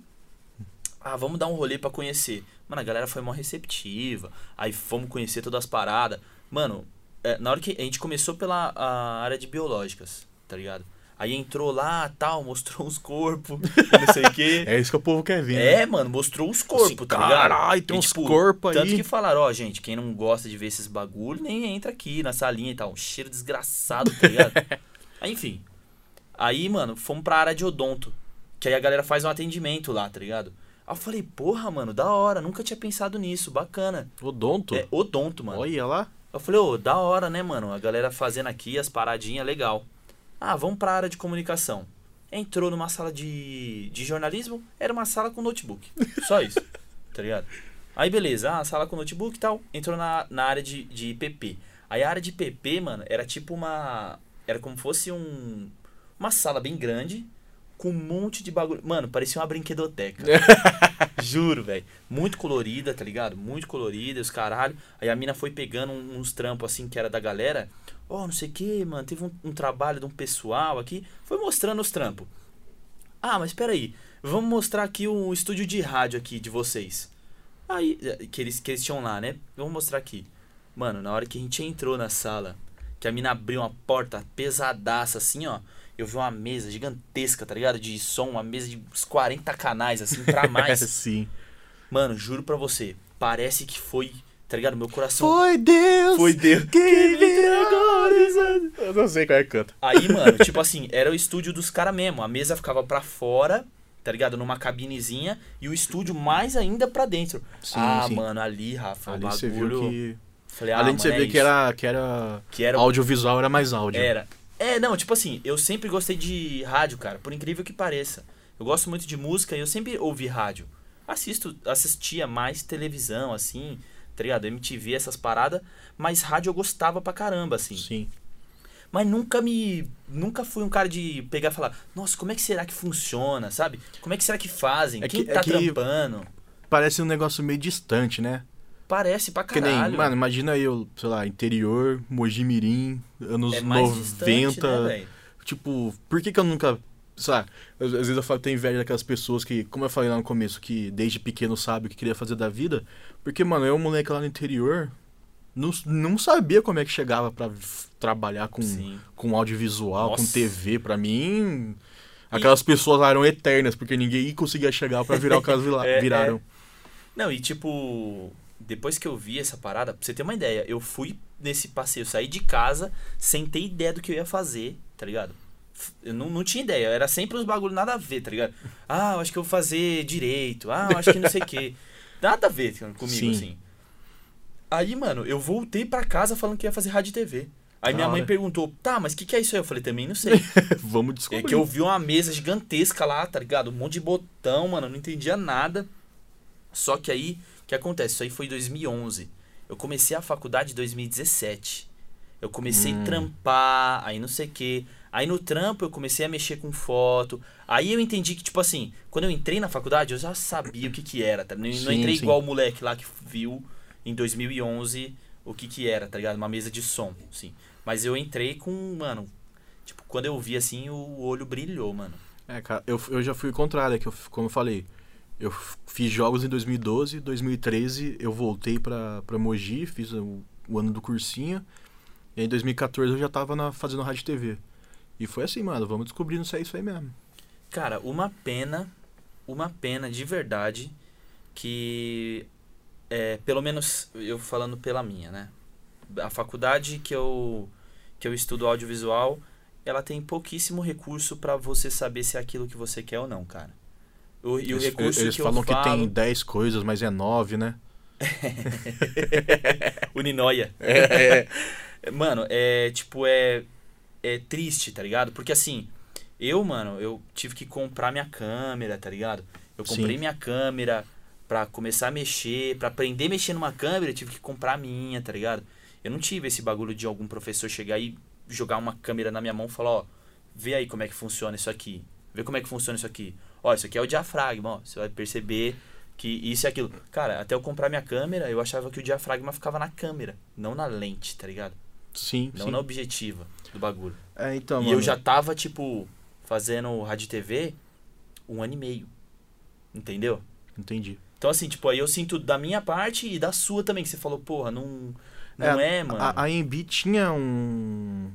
Speaker 4: Ah, vamos dar um rolê pra conhecer. Mano, a galera foi mó receptiva. Aí fomos conhecer todas as paradas. Mano, é, na hora que a gente começou pela área de biológicas, tá ligado? Aí entrou lá, tal, mostrou os corpos, não sei o quê.
Speaker 3: É isso que o povo quer ver. né?
Speaker 4: É, mano, mostrou os corpos,
Speaker 3: Assim,
Speaker 4: tá ligado?
Speaker 3: caralho, tem
Speaker 4: E,
Speaker 3: uns
Speaker 4: tipo,
Speaker 3: corpos
Speaker 4: Tanto
Speaker 3: aí.
Speaker 4: que falaram, ó, gente, quem não gosta de ver esses bagulho, nem entra aqui na salinha e tal. Um cheiro desgraçado, tá ligado? aí, enfim. Aí, mano, fomos pra área de odonto. Que aí a galera faz um atendimento lá, tá ligado? Aí eu falei, porra, mano, da hora, nunca tinha pensado nisso, bacana.
Speaker 3: Odonto?
Speaker 4: É odonto, mano.
Speaker 3: Olha lá.
Speaker 4: Eu falei, ô, da hora, né, mano? A galera fazendo aqui as paradinhas, legal. Ah, vamos pra área de comunicação. Entrou numa sala de, de jornalismo, era uma sala com notebook. Só isso, tá ligado? Aí, beleza, ah, sala com notebook e tal. Entrou na, na área de, de PP. Aí a área de PP, mano, era tipo uma. Era como fosse um. Uma sala bem grande, com um monte de bagulho. Mano, parecia uma brinquedoteca. Juro, velho. Muito colorida, tá ligado? Muito colorida, os caralho. Aí a mina foi pegando uns trampos assim que era da galera. Ó, não sei o que, mano. Teve um, um trabalho de um pessoal aqui. Foi mostrando os trampos. Ah, mas peraí. Vamos mostrar aqui o estúdio de rádio aqui de vocês. Aí, eh, que eles, que eles tinham lá, né? Vamos mostrar aqui. Mano, na hora que a gente entrou na sala, que a mina abriu uma porta pesadaça assim, ó. Eu vi uma mesa gigantesca, tá ligado? De som, uma mesa de uns 40 canais, assim, pra mais.
Speaker 3: Sim.
Speaker 4: Mano, juro pra você, parece que foi, tá ligado? Meu coração.
Speaker 3: Foi Deus!
Speaker 4: Foi Deus.
Speaker 3: Quem me entregou! Eu não sei qual é que canta.
Speaker 4: Aí, mano, tipo assim, era o estúdio dos caras mesmo. A mesa ficava pra fora, tá ligado? Numa cabinezinha. E o estúdio mais ainda pra dentro.
Speaker 3: Sim,
Speaker 4: ah,
Speaker 3: sim.
Speaker 4: mano, ali, Rafa,
Speaker 3: Ali
Speaker 4: o
Speaker 3: você
Speaker 4: bagulho...
Speaker 3: viu que.
Speaker 4: Falei, ah,
Speaker 3: Além de você
Speaker 4: é
Speaker 3: ver que
Speaker 4: isso.
Speaker 3: era, que era.
Speaker 4: Que era
Speaker 3: Audiovisual era mais áudio.
Speaker 4: Era. É, não, tipo assim, eu sempre gostei de rádio, cara, por incrível que pareça. Eu gosto muito de música e eu sempre ouvi rádio. Assisto, assistia mais televisão, assim, tá ligado? MTV, essas paradas, mas rádio eu gostava pra caramba, assim.
Speaker 3: Sim.
Speaker 4: Mas nunca me. Nunca fui um cara de pegar e falar, nossa, como é que será que funciona, sabe? Como é que será que fazem?
Speaker 3: É
Speaker 4: Quem
Speaker 3: que- é
Speaker 4: tá
Speaker 3: que-
Speaker 4: trampando?
Speaker 3: Parece um negócio meio distante, né?
Speaker 4: Parece pra
Speaker 3: Que
Speaker 4: caralho.
Speaker 3: nem, mano, imagina eu, sei lá, interior, Mojimirim, anos
Speaker 4: é mais
Speaker 3: 90.
Speaker 4: distante, né,
Speaker 3: tipo, por que que eu nunca. Lá, às vezes eu falo, tenho inveja daquelas pessoas que, como eu falei lá no começo, que desde pequeno sabe o que queria fazer da vida. Porque, mano, eu, moleque lá no interior, não, não sabia como é que chegava pra f- trabalhar com,
Speaker 4: Sim.
Speaker 3: com audiovisual, com
Speaker 4: Nossa.
Speaker 3: TV. Pra mim, aquelas pessoas lá eram eternas, porque ninguém conseguia chegar pra virar o que elas vira-
Speaker 4: É, é.
Speaker 3: viraram.
Speaker 4: Não, e tipo, depois que eu vi essa parada, pra você ter uma ideia, eu fui nesse passeio, saí de casa sem ter ideia do que eu ia fazer, tá ligado? Eu não, não tinha ideia, era sempre uns bagulho nada a ver, tá ligado? Ah, eu acho que eu vou fazer direito, ah, eu acho que não sei o quê. Nada a ver comigo,
Speaker 3: Sim.
Speaker 4: assim. Aí, mano, eu voltei pra casa falando que ia fazer rádio e TV. Aí minha mãe
Speaker 3: hora.
Speaker 4: perguntou, tá, mas o que, que é isso aí? Eu falei, também não sei.
Speaker 3: Vamos
Speaker 4: É
Speaker 3: descobrir.
Speaker 4: que eu vi uma mesa gigantesca lá, tá ligado? Um monte de botão, mano, eu não entendia nada. Só que aí, o que acontece? Isso aí foi em 2011. Eu comecei a faculdade em 2017. Eu comecei
Speaker 3: Hum.
Speaker 4: a trampar, aí não sei o quê. Aí no trampo eu comecei a mexer com foto. Aí eu entendi que, tipo assim, quando eu entrei na faculdade, eu já sabia o que que era, tá? Não, não entrei
Speaker 3: sim.
Speaker 4: igual o moleque lá que viu em 2011 o que que era, tá ligado? Uma mesa de som, sim. Mas eu entrei com, mano, tipo, quando eu vi assim, o olho brilhou, mano.
Speaker 3: É, cara, eu, eu já fui o contrário, é que eu, como eu falei, eu fiz jogos em 2012, 2013 eu voltei pra, pra Mogi, fiz o, o ano do cursinho, e aí em 2014 eu já tava na, fazendo rádio e TV. E foi assim, mano, vamos descobrindo se é isso aí mesmo.
Speaker 4: Cara, uma pena, uma pena de verdade que é, pelo menos eu falando pela minha, né? A faculdade que eu que eu estudo audiovisual, ela tem pouquíssimo recurso pra você saber se é aquilo que você quer ou não, cara. O, e o recurso
Speaker 3: eles
Speaker 4: que
Speaker 3: falam
Speaker 4: eu
Speaker 3: que
Speaker 4: falo,
Speaker 3: tem 10 coisas, mas é 9, né?
Speaker 4: Uninoia.
Speaker 3: É,
Speaker 4: Mano, é tipo, é. É triste, tá ligado? Porque assim, eu, mano, eu tive que comprar minha câmera, tá ligado? Eu comprei
Speaker 3: Sim.
Speaker 4: minha câmera pra começar a mexer, pra aprender a mexer numa câmera, eu tive que comprar a minha, tá ligado? Eu não tive esse bagulho de algum professor chegar e jogar uma câmera na minha mão e falar, ó, vê aí como é que funciona isso aqui. Vê como é que funciona isso aqui. Ó, isso aqui é o diafragma, ó. Você vai perceber que isso e aquilo. Cara, até eu comprar minha câmera, eu achava que o diafragma ficava na câmera, não na lente, tá ligado?
Speaker 3: sim,
Speaker 4: Não
Speaker 3: sim.
Speaker 4: na objetiva do bagulho.
Speaker 3: É, então,
Speaker 4: e
Speaker 3: mano,
Speaker 4: eu já tava, tipo, fazendo rádio TV um ano e meio. Entendeu?
Speaker 3: entendi.
Speaker 4: Então, assim, tipo, aí eu sinto da minha parte e da sua também, que você falou, porra, não, não é, mano.
Speaker 3: A, a AMB tinha um.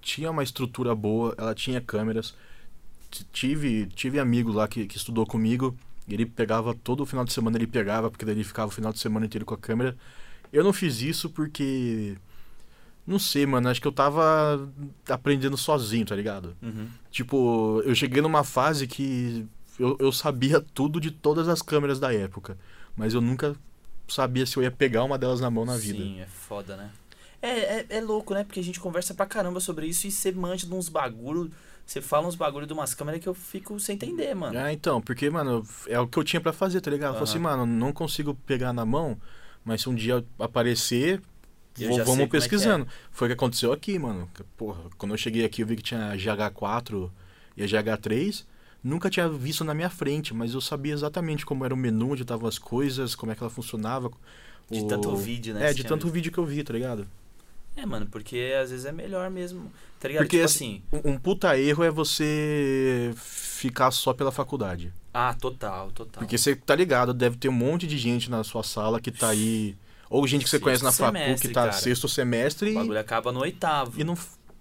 Speaker 3: Tinha uma estrutura boa, ela tinha câmeras. Tive, tive amigo lá que, que estudou comigo. E ele pegava todo o final de semana, ele pegava, porque daí ele ficava o final de semana inteiro com a câmera. Eu não fiz isso porque. Não sei, mano. Acho que eu tava aprendendo sozinho, tá ligado?
Speaker 4: Uhum.
Speaker 3: Tipo, eu cheguei numa fase que eu, eu sabia tudo de todas as câmeras da época. Mas eu nunca sabia se eu ia pegar uma delas na mão na vida.
Speaker 4: Sim, é foda, né? É, é, é louco, né? Porque a gente conversa pra caramba sobre isso e você manja de uns bagulho. Você fala uns bagulho de umas câmeras que eu fico sem entender, mano.
Speaker 3: É, então, porque, mano, é o que eu tinha pra fazer, tá ligado? Eu falei assim, mano, não consigo pegar na mão, mas se um dia aparecer, vou- vamos
Speaker 4: é que
Speaker 3: pesquisando. Foi o que aconteceu aqui, mano. Porra, quando eu cheguei aqui, eu vi que tinha a GH4 e a GH3. Nunca tinha visto na minha frente, mas eu sabia exatamente como era o menu, onde estavam as coisas, como é que ela funcionava.
Speaker 4: De
Speaker 3: o-
Speaker 4: tanto vídeo, né?
Speaker 3: É, de tanto vídeo que eu vi, tá ligado?
Speaker 4: É, mano, porque às vezes é melhor mesmo. Tá ligado?
Speaker 3: Porque
Speaker 4: tipo
Speaker 3: assim,
Speaker 4: assim.
Speaker 3: Um, um puta erro é você ficar só pela faculdade.
Speaker 4: Ah, total, total.
Speaker 3: Porque você tá ligado, deve ter um monte de gente na sua sala que tá aí Ou gente que você
Speaker 4: Sexto
Speaker 3: conhece na facu
Speaker 4: semestre,
Speaker 3: que tá
Speaker 4: cara.
Speaker 3: sexto semestre
Speaker 4: O
Speaker 3: e,
Speaker 4: bagulho acaba no oitavo.
Speaker 3: e não.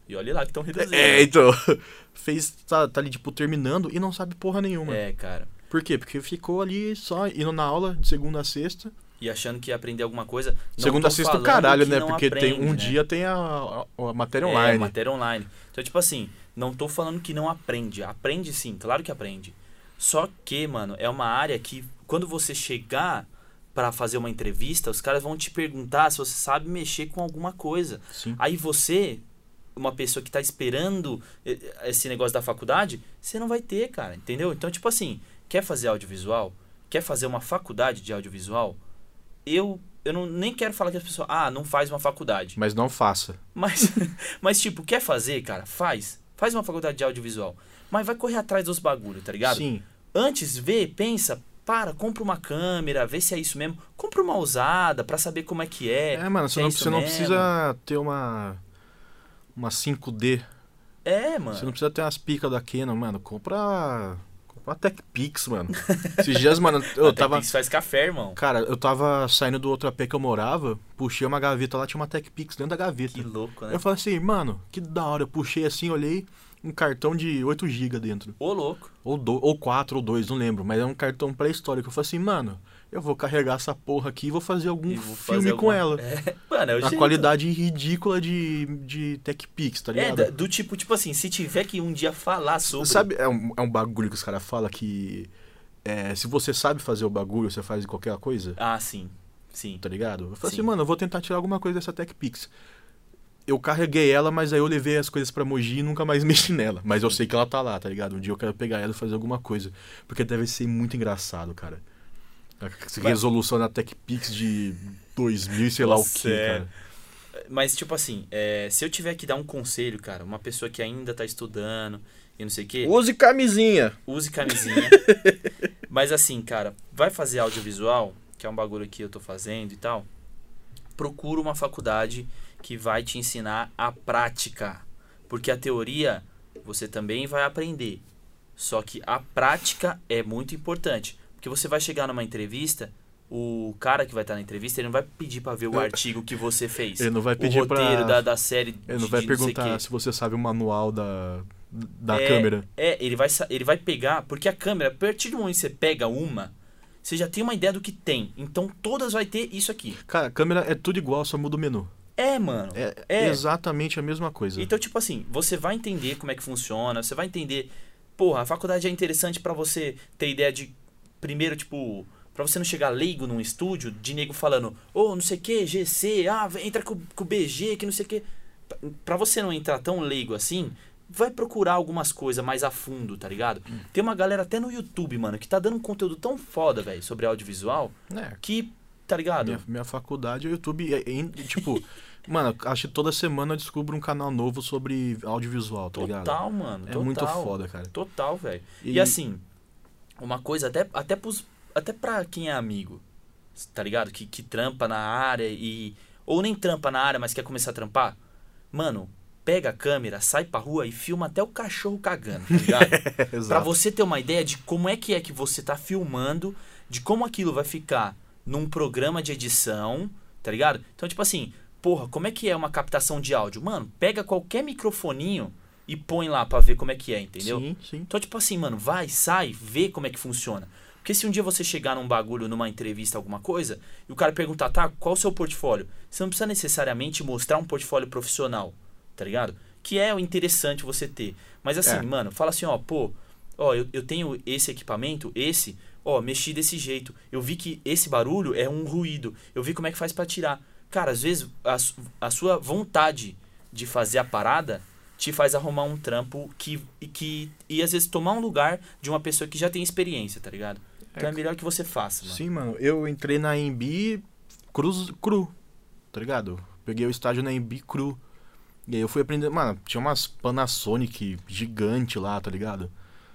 Speaker 4: E olha lá que estão reduzindo.
Speaker 3: É, então. Fez. Tá, tá ali, tipo, terminando e não sabe porra nenhuma.
Speaker 4: É, cara.
Speaker 3: Por quê? Porque ficou ali só indo na aula de segunda a sexta.
Speaker 4: E achando que ia aprender alguma coisa. Não
Speaker 3: segunda a sexta, caralho, né? Porque tem
Speaker 4: aprende,
Speaker 3: um
Speaker 4: né?
Speaker 3: dia tem a, a- a matéria
Speaker 4: É,
Speaker 3: online.
Speaker 4: matéria online. Então, tipo assim, não tô falando que não aprende. Aprende sim, claro que aprende. Só que, mano, é uma área que quando você chegar pra fazer uma entrevista, os caras vão te perguntar se você sabe mexer com alguma coisa.
Speaker 3: Sim.
Speaker 4: Aí você, uma pessoa que tá esperando esse negócio da faculdade, você não vai ter, cara, entendeu? Então, tipo assim, quer fazer audiovisual? Quer fazer uma faculdade de audiovisual? Eu, eu não, nem quero falar que as pessoas, ah, não faz uma faculdade.
Speaker 3: Mas não faça.
Speaker 4: Mas, mas, tipo, quer fazer, cara? Faz. Faz uma faculdade de audiovisual. Mas vai correr atrás dos bagulho, tá ligado?
Speaker 3: Sim.
Speaker 4: Antes, vê, pensa, para, compra uma câmera, vê se é isso mesmo. Compra uma usada pra saber como é que é.
Speaker 3: É, mano, você
Speaker 4: é
Speaker 3: não, você não precisa ter uma. Uma 5D.
Speaker 4: É, mano.
Speaker 3: Você não precisa ter umas picas da Canon, mano. Compra. Compra uma TechPix, mano. Esses dias, mano, eu
Speaker 4: Até
Speaker 3: tava.
Speaker 4: Pix faz café, irmão.
Speaker 3: Cara, eu tava saindo do outro AP que eu morava, puxei uma gaveta lá, tinha uma TechPix dentro da gaveta.
Speaker 4: Que louco, né?
Speaker 3: Eu falei assim, mano, que da hora. Eu puxei assim, olhei, um cartão de 8GB dentro.
Speaker 4: Ô, louco.
Speaker 3: Ou, do, ou 4 ou 2, não lembro. Mas é um cartão pré-histórico. Eu falei assim, mano, eu vou carregar essa porra aqui e vou fazer algum
Speaker 4: vou
Speaker 3: filme
Speaker 4: fazer
Speaker 3: com ela.
Speaker 4: É. Mano, é o
Speaker 3: A
Speaker 4: jeito.
Speaker 3: qualidade ridícula de, de TechPix, tá
Speaker 4: É,
Speaker 3: ligado?
Speaker 4: da- do tipo, tipo assim, se tiver que um dia falar sobre.
Speaker 3: Sabe, é um, é um bagulho que os caras falam que é, se você sabe fazer o bagulho, você faz qualquer coisa,
Speaker 4: Ah, sim. Sim.
Speaker 3: tá ligado? Eu falei
Speaker 4: Sim.
Speaker 3: assim, mano, eu vou tentar tirar alguma coisa dessa TechPix. Eu carreguei ela, mas aí eu levei as coisas pra Mogi e nunca mais mexi nela. Mas eu sei que ela tá lá, tá ligado? Um dia eu quero pegar ela e fazer alguma coisa. Porque deve ser muito engraçado, cara. Resolução na TechPix de 2000 e sei lá o
Speaker 4: Nossa,
Speaker 3: que,
Speaker 4: é.
Speaker 3: cara.
Speaker 4: Mas, tipo assim, é, se eu tiver que dar um conselho, cara, uma pessoa que ainda tá estudando e não sei o quê,
Speaker 3: Use camisinha!
Speaker 4: use camisinha. Mas assim, cara, vai fazer audiovisual, que é um bagulho que eu tô fazendo e tal, procura uma faculdade que vai te ensinar a prática. Porque a teoria você também vai aprender. Só que a prática é muito importante. Porque você vai chegar numa entrevista, o cara que vai estar na entrevista, ele não vai pedir pra ver o artigo que você fez.
Speaker 3: Ele não vai
Speaker 4: o
Speaker 3: pedir
Speaker 4: roteiro
Speaker 3: pra...
Speaker 4: da, da série.
Speaker 3: Ele não
Speaker 4: de-
Speaker 3: vai
Speaker 4: de
Speaker 3: perguntar
Speaker 4: quê.
Speaker 3: se você sabe o manual da, da
Speaker 4: É,
Speaker 3: câmera.
Speaker 4: É, ele vai, ele vai pegar, porque a câmera, a partir do momento que você pega uma, você já tem uma ideia do que tem. Então todas vai ter isso aqui.
Speaker 3: Cara, a câmera é tudo igual, só muda o menu.
Speaker 4: É, mano.
Speaker 3: É,
Speaker 4: É.
Speaker 3: exatamente a mesma coisa.
Speaker 4: Então, tipo assim, você vai entender como é que funciona, você vai entender. Porra, a faculdade é interessante pra você ter ideia de. Primeiro, tipo. Pra você não chegar leigo num estúdio, de nego falando, ô, não sei o que, GC, ah, entra com, com o BG, que não sei o que. Pra você não entrar tão leigo assim, vai procurar algumas coisas mais a fundo, tá ligado?
Speaker 3: Hum.
Speaker 4: Tem uma galera até no YouTube, mano, que tá dando um conteúdo tão foda, velho, sobre audiovisual,
Speaker 3: É,
Speaker 4: que, tá ligado?
Speaker 3: minha, minha faculdade é YouTube. E, e, tipo, mano, acho que toda semana eu descubro um canal novo sobre audiovisual, tá ligado?
Speaker 4: Total, mano.
Speaker 3: É
Speaker 4: total.
Speaker 3: muito foda, cara.
Speaker 4: Total, velho. E...
Speaker 3: E-
Speaker 4: assim, uma coisa, até, até, pros, até pra quem é amigo, tá ligado? Que, que trampa na área e. Ou nem trampa na área, mas quer começar a trampar. Mano, pega a câmera, sai pra rua e filma até o cachorro cagando, tá ligado? pra você ter uma ideia de como é que é que você tá filmando, de como aquilo vai ficar num programa de edição, tá ligado? Então, tipo assim, porra, como é que é uma captação de áudio? Mano, pega qualquer microfoninho e põe lá pra ver como é que é, entendeu?
Speaker 3: Sim, sim.
Speaker 4: Então, tipo assim, mano, vai, sai, vê como é que funciona. Porque se um dia você chegar num bagulho, numa entrevista, alguma coisa, e o cara perguntar, tá, qual o seu portfólio? Você não precisa necessariamente mostrar um portfólio profissional, tá ligado? Que é o interessante você ter. Mas assim,
Speaker 3: É.
Speaker 4: mano, fala assim, ó, pô, ó, eu, eu tenho esse equipamento, esse, ó, mexi desse jeito. Eu vi que esse barulho é um ruído. Eu vi como é que faz pra tirar. Cara, às vezes a, a sua vontade de fazer a parada te faz arrumar um trampo que, e que e às vezes tomar um lugar de uma pessoa que já tem experiência, tá ligado? Então é,
Speaker 3: É,
Speaker 4: melhor que você faça, mano.
Speaker 3: Sim, mano. Eu entrei na Embi cruz, cru, tá ligado? Peguei o estágio na Embi cru. E aí eu fui aprender. Mano, tinha umas Panasonic gigante lá, tá ligado?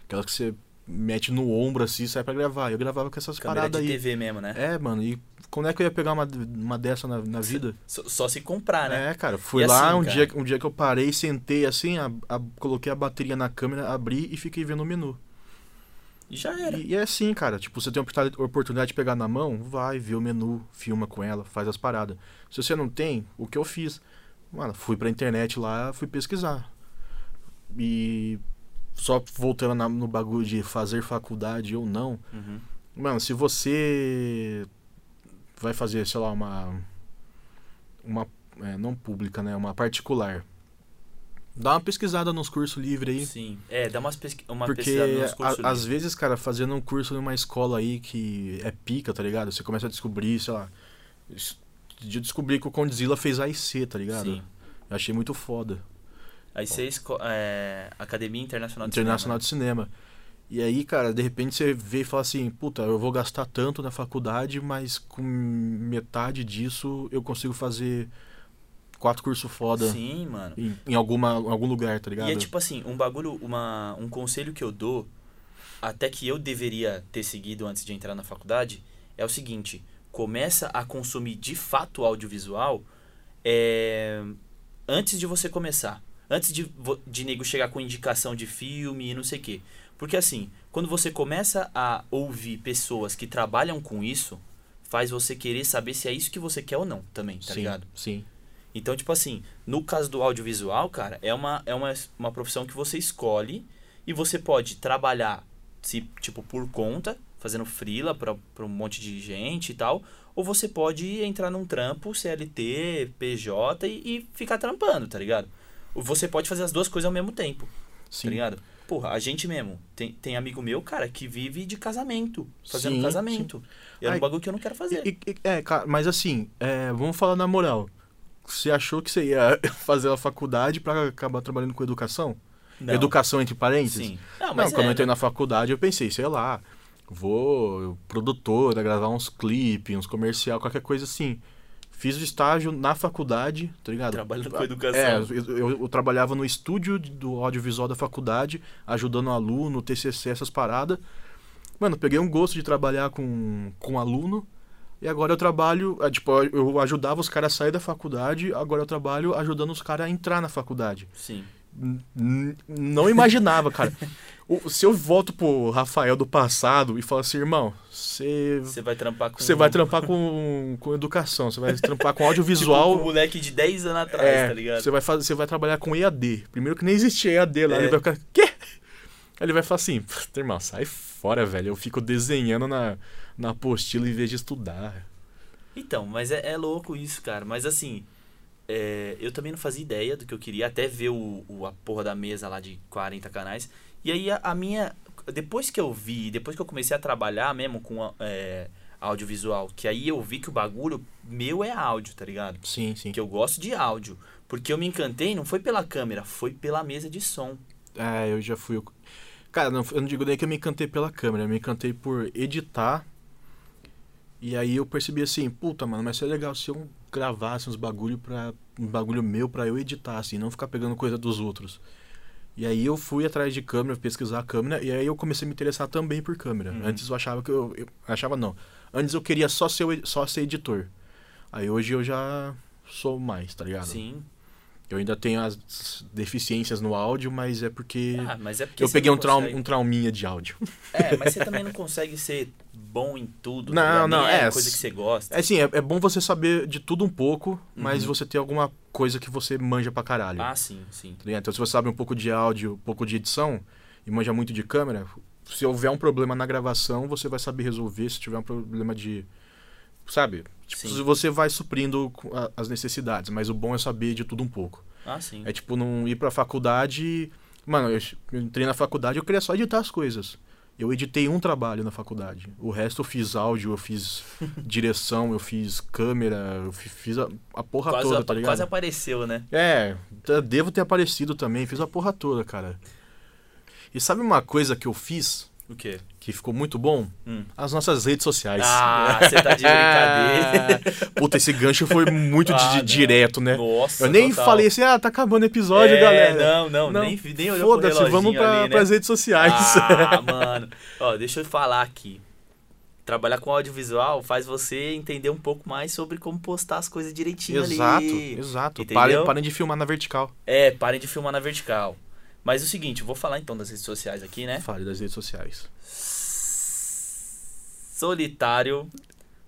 Speaker 3: Aquelas que você mete no ombro assim e sai pra gravar. Eu gravava com essas
Speaker 4: Câmera de
Speaker 3: paradas aí.
Speaker 4: TV mesmo, né?
Speaker 3: É, mano, e quando é que eu ia pegar uma, uma dessa na, na vida?
Speaker 4: Só, só se comprar, né?
Speaker 3: É, cara, fui
Speaker 4: E
Speaker 3: lá
Speaker 4: assim,
Speaker 3: um,
Speaker 4: cara?
Speaker 3: dia, um dia que eu parei, sentei assim, a- a- coloquei a bateria na câmera, abri e fiquei vendo o menu.
Speaker 4: E já era.
Speaker 3: E, e é assim, cara. Tipo, você tem a oportuni- oportunidade de pegar na mão, vai, vê o menu, filma com ela, faz as paradas. Se você não tem, o que eu fiz? Mano, fui pra internet lá, fui pesquisar. E só voltando na- no bagulho de fazer faculdade ou não.
Speaker 4: Uhum.
Speaker 3: Mano, se você vai fazer, sei lá, uma. Uma. é, não pública, né? Uma particular. Dá uma pesquisada nos cursos livres aí.
Speaker 4: Sim. É, dá umas pesqui uma
Speaker 3: Porque
Speaker 4: pesquisada nos cursos.
Speaker 3: às
Speaker 4: livres.
Speaker 3: vezes, cara, fazendo um curso numa escola aí que é pica, tá ligado? Você começa a descobrir, sei lá. De descobrir que o Condzilla fez AIC, tá ligado?
Speaker 4: Sim.
Speaker 3: Eu achei muito foda.
Speaker 4: Aí você esco- é, Academia Internacional de
Speaker 3: Internacional
Speaker 4: Cinema.
Speaker 3: de Cinema. E aí, cara, de repente você vê e fala assim, puta, eu vou gastar tanto na faculdade, mas com metade disso eu consigo fazer quatro cursos foda
Speaker 4: Sim, mano.
Speaker 3: em, em alguma, algum lugar, tá ligado?
Speaker 4: E é tipo assim, um bagulho, uma, um conselho que eu dou, até que eu deveria ter seguido antes de entrar na faculdade, é o seguinte: começa a consumir de fato audiovisual é, antes de você começar. Antes de, de nego chegar com indicação de filme e não sei o quê. Porque assim, quando você começa a ouvir pessoas que trabalham com isso, faz você querer saber se é isso que você quer ou não também, tá
Speaker 3: sim,
Speaker 4: ligado?
Speaker 3: Sim.
Speaker 4: Então, tipo assim, no caso do audiovisual, cara, é uma, é uma, uma profissão que você escolhe e você pode trabalhar, se, tipo, por conta, fazendo freela pra, pra um monte de gente e tal, ou você pode entrar num trampo, CLT, PJ e, e ficar trampando, tá ligado? Ou Você pode fazer as duas coisas ao mesmo tempo,
Speaker 3: Sim.
Speaker 4: tá ligado? Porra, a gente mesmo, tem, tem amigo meu, cara, que vive de casamento, fazendo
Speaker 3: Sim,
Speaker 4: casamento. E é um
Speaker 3: Ai,
Speaker 4: bagulho que eu não quero fazer.
Speaker 3: E- e- é, cara, mas assim, é, vamos falar na moral. Você achou que você ia fazer a faculdade pra acabar trabalhando com educação?
Speaker 4: Não.
Speaker 3: Educação entre parênteses?
Speaker 4: Sim. Não,
Speaker 3: Não,
Speaker 4: mas
Speaker 3: quando
Speaker 4: é,
Speaker 3: eu entrei
Speaker 4: né?
Speaker 3: na faculdade, eu pensei, sei lá, vou produtora, gravar uns clipes, uns comercial, qualquer coisa assim. Fiz o estágio na faculdade, tá ligado?
Speaker 4: Trabalhando com educação.
Speaker 3: É, eu, eu- eu trabalhava no estúdio do audiovisual da faculdade, ajudando aluno, TCC, essas paradas. Mano, peguei um gosto de trabalhar com, com aluno. E agora eu trabalho, é, tipo, eu ajudava os caras a sair da faculdade, agora eu trabalho ajudando os caras a entrar na faculdade.
Speaker 4: Sim.
Speaker 3: Não imaginava, cara. Se eu volto pro Rafael do passado e falo assim, irmão, você
Speaker 4: Você vai trampar com.
Speaker 3: você vai trampar com, com educação, você vai trampar com
Speaker 4: Tipo,
Speaker 3: audiovisual.
Speaker 4: com um moleque de 10 anos atrás,
Speaker 3: é,
Speaker 4: tá ligado?
Speaker 3: Você vai, fazer, você vai trabalhar com EAD. Primeiro que nem existia EAD lá.
Speaker 4: É.
Speaker 3: Ele vai ficar, quê? Aí ele vai falar assim, "Puta, irmão, sai fora, velho. Eu fico desenhando na, na apostila em vez de estudar.
Speaker 4: Então, mas é, é louco isso, cara. Mas assim, é, eu também não fazia ideia do que eu queria, até ver o, o- a porra da mesa lá de 40 canais. E aí a, a minha. Depois que eu vi, depois que eu comecei a trabalhar mesmo com é, audiovisual, que aí eu vi que o bagulho meu é áudio, tá ligado?
Speaker 3: Sim, sim.
Speaker 4: Que eu gosto de áudio. Porque eu me encantei, não foi pela câmera, foi pela mesa de som.
Speaker 3: É, eu já fui. Cara, não, eu não digo nem que eu me encantei pela câmera, eu me encantei por editar. E aí eu percebi assim, puta, mano, mas seria legal se eu gravasse uns bagulho pra. Um bagulho meu pra eu editar, assim, não ficar pegando coisa dos outros. E aí eu fui atrás de câmera, pesquisar a câmera, e aí eu comecei a me interessar também por câmera.
Speaker 4: Uhum.
Speaker 3: Antes eu achava que eu, eu. Achava não. Antes eu queria só ser, só ser editor. Aí hoje eu já sou mais, tá ligado?
Speaker 4: Sim.
Speaker 3: Eu ainda tenho as deficiências no áudio, mas é porque.
Speaker 4: Ah, mas é porque
Speaker 3: Eu peguei um, trau
Speaker 4: consegue-
Speaker 3: um trauminha de áudio.
Speaker 4: É, mas você também não consegue ser bom em tudo.
Speaker 3: Não, não,
Speaker 4: Nem
Speaker 3: é,
Speaker 4: coisa que você gosta.
Speaker 3: É assim, é, é bom você saber de tudo um pouco, mas
Speaker 4: Uhum.
Speaker 3: você ter alguma coisa que você manja pra caralho.
Speaker 4: Ah, sim, sim.
Speaker 3: Então, se você sabe um pouco de áudio, um pouco de edição, e manja muito de câmera, se houver um problema na gravação, você vai saber resolver. Se tiver um problema de. Sabe? Tipo,
Speaker 4: Sim.
Speaker 3: você vai suprindo a- as necessidades, mas o bom é saber de tudo um pouco.
Speaker 4: Ah, sim.
Speaker 3: É tipo, não ir pra faculdade. Mano, eu entrei na faculdade eu queria só editar as coisas. Eu editei um trabalho na faculdade. O resto eu fiz áudio, eu fiz direção, eu fiz câmera, eu fi- fiz a, a porra
Speaker 4: quase,
Speaker 3: toda,
Speaker 4: apa-
Speaker 3: tá ligado?
Speaker 4: quase apareceu, né?
Speaker 3: É, devo ter aparecido também, fiz a porra toda, cara. E sabe uma coisa que eu fiz
Speaker 4: O quê?
Speaker 3: Que ficou muito bom?
Speaker 4: Hum.
Speaker 3: As nossas redes sociais.
Speaker 4: Ah, você tá de brincadeira.
Speaker 3: Puta, esse gancho foi muito
Speaker 4: Ah, não.
Speaker 3: direto, né?
Speaker 4: Nossa,
Speaker 3: eu nem
Speaker 4: total.
Speaker 3: falei assim, ah, tá acabando o episódio,
Speaker 4: é,
Speaker 3: galera.
Speaker 4: Não, não, nem, nem olhou
Speaker 3: Foda-se, vamos pra,
Speaker 4: ali, né?
Speaker 3: pras redes sociais.
Speaker 4: Ah, mano. Ó, deixa eu falar aqui. Trabalhar com audiovisual faz você entender um pouco mais sobre como postar as coisas direitinho
Speaker 3: exato,
Speaker 4: ali.
Speaker 3: exato.
Speaker 4: Entendeu?
Speaker 3: Parem, parem de filmar na vertical.
Speaker 4: É, parem de filmar na vertical. Mas o seguinte, eu vou falar então das redes sociais aqui, né?
Speaker 3: Fale das redes sociais.
Speaker 4: Solitário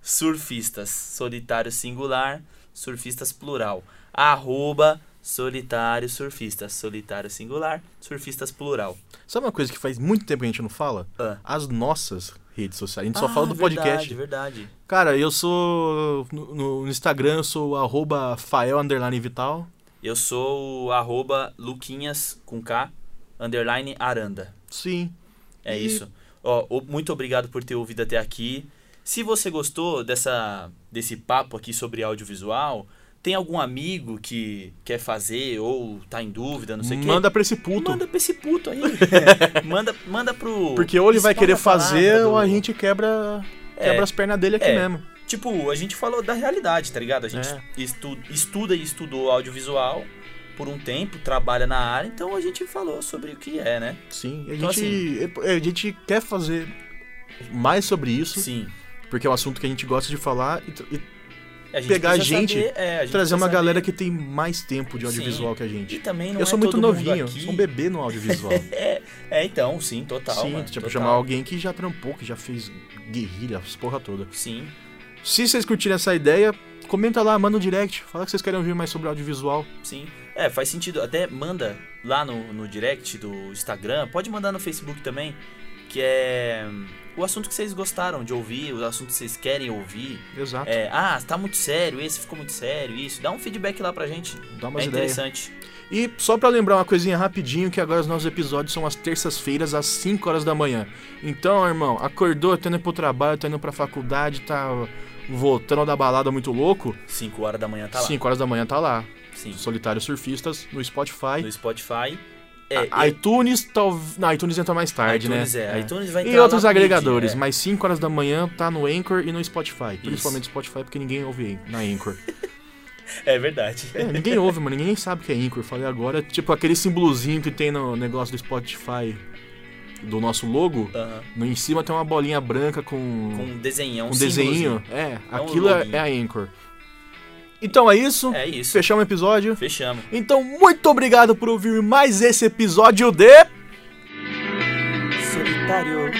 Speaker 4: Surfistas. Solitário singular, surfistas plural. Arroba Solitário Surfistas. Solitário singular, surfistas plural.
Speaker 3: Sabe uma coisa que faz muito tempo que a gente não fala?
Speaker 4: Ah.
Speaker 3: As nossas redes sociais. A gente só
Speaker 4: Ah,
Speaker 3: fala do podcast.
Speaker 4: Verdade, verdade.
Speaker 3: Cara, eu sou. No, no Instagram eu sou o arroba Fael Vital.
Speaker 4: Eu sou o arroba Luquinhas com K, underline Aranda.
Speaker 3: Sim.
Speaker 4: É
Speaker 3: E-
Speaker 4: isso. Ó, muito obrigado por ter ouvido até aqui. Se você gostou dessa, desse papo aqui sobre audiovisual, tem algum amigo que quer fazer ou tá em dúvida, não sei o quê?
Speaker 3: Manda pra esse puto.
Speaker 4: Manda pra esse puto aí. manda, manda pro.
Speaker 3: Porque ou ele vai querer fazer
Speaker 4: do-
Speaker 3: ou a gente quebra,
Speaker 4: É.
Speaker 3: quebra as pernas dele aqui
Speaker 4: É.
Speaker 3: mesmo.
Speaker 4: Tipo, a gente falou da realidade, tá ligado? A gente
Speaker 3: É.
Speaker 4: estu- estuda e estudou audiovisual por um tempo, trabalha na área, então a gente falou sobre o que é, né?
Speaker 3: Sim. A
Speaker 4: Então,
Speaker 3: gente, é, a gente quer fazer mais sobre isso,
Speaker 4: Sim.
Speaker 3: porque é um assunto que a gente gosta de falar e, e
Speaker 4: A gente
Speaker 3: Pegar a gente,
Speaker 4: saber- é, a gente
Speaker 3: trazer uma galera
Speaker 4: saber-
Speaker 3: que tem mais tempo de audiovisual que a
Speaker 4: E
Speaker 3: gente.
Speaker 4: também não
Speaker 3: Eu
Speaker 4: é
Speaker 3: sou muito
Speaker 4: todo mundo
Speaker 3: novinho, sou um bebê no audiovisual.
Speaker 4: É, então, sim, total.
Speaker 3: Sim,
Speaker 4: mano,
Speaker 3: tipo,
Speaker 4: total.
Speaker 3: chamar alguém que já trampou, que já fez guerrilha, as porra toda.
Speaker 4: Sim.
Speaker 3: Se vocês curtirem essa ideia, comenta lá, manda um direct, fala que vocês querem ouvir mais sobre audiovisual.
Speaker 4: Sim. É, faz sentido. Até manda lá no, no direct do Instagram, pode mandar no Facebook também, que é hum, o assunto que vocês gostaram de ouvir, o assunto que vocês querem ouvir.
Speaker 3: Exato.
Speaker 4: É, ah, tá muito sério, esse ficou muito sério, isso. Dá um feedback lá pra gente.
Speaker 3: Dá umas
Speaker 4: é
Speaker 3: ideias.
Speaker 4: interessante.
Speaker 3: E só pra lembrar uma coisinha rapidinho, que agora os nossos episódios são às terças-feiras, às 5 horas da manhã. Então, irmão, acordou, tá indo pro trabalho, tá indo pra faculdade, tá voltando da balada muito louco,
Speaker 4: 5 horas da manhã tá lá.
Speaker 3: 5 horas da manhã tá lá.
Speaker 4: Sim.
Speaker 3: Solitários Surfistas, no Spotify.
Speaker 4: No Spotify. É,
Speaker 3: A-
Speaker 4: e-
Speaker 3: iTunes, talvez. Não, iTunes entra mais tarde,
Speaker 4: iTunes,
Speaker 3: né?
Speaker 4: é. iTunes vai
Speaker 3: E
Speaker 4: entrar
Speaker 3: outros
Speaker 4: lá no
Speaker 3: agregadores,
Speaker 4: é.
Speaker 3: mas 5 horas da manhã tá no Anchor e no Spotify.
Speaker 4: Isso.
Speaker 3: Principalmente Spotify, porque ninguém ouve na Anchor.
Speaker 4: É verdade.
Speaker 3: É, ninguém ouve, mano. Ninguém sabe o que é Anchor. Falei agora, tipo aquele símbolozinho que tem no negócio do Spotify do nosso logo. No em cima tem uma bolinha branca com,
Speaker 4: Com um desenho, um,
Speaker 3: um desenho. É,
Speaker 4: É um
Speaker 3: aquilo é,
Speaker 4: loginho.
Speaker 3: é a Anchor. Então é isso.
Speaker 4: É isso.
Speaker 3: Fechamos o episódio.
Speaker 4: Fechamos.
Speaker 3: Então, muito obrigado por ouvir mais esse episódio de
Speaker 4: Solitário.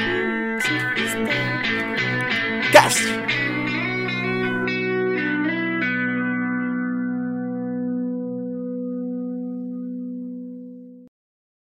Speaker 3: Cast.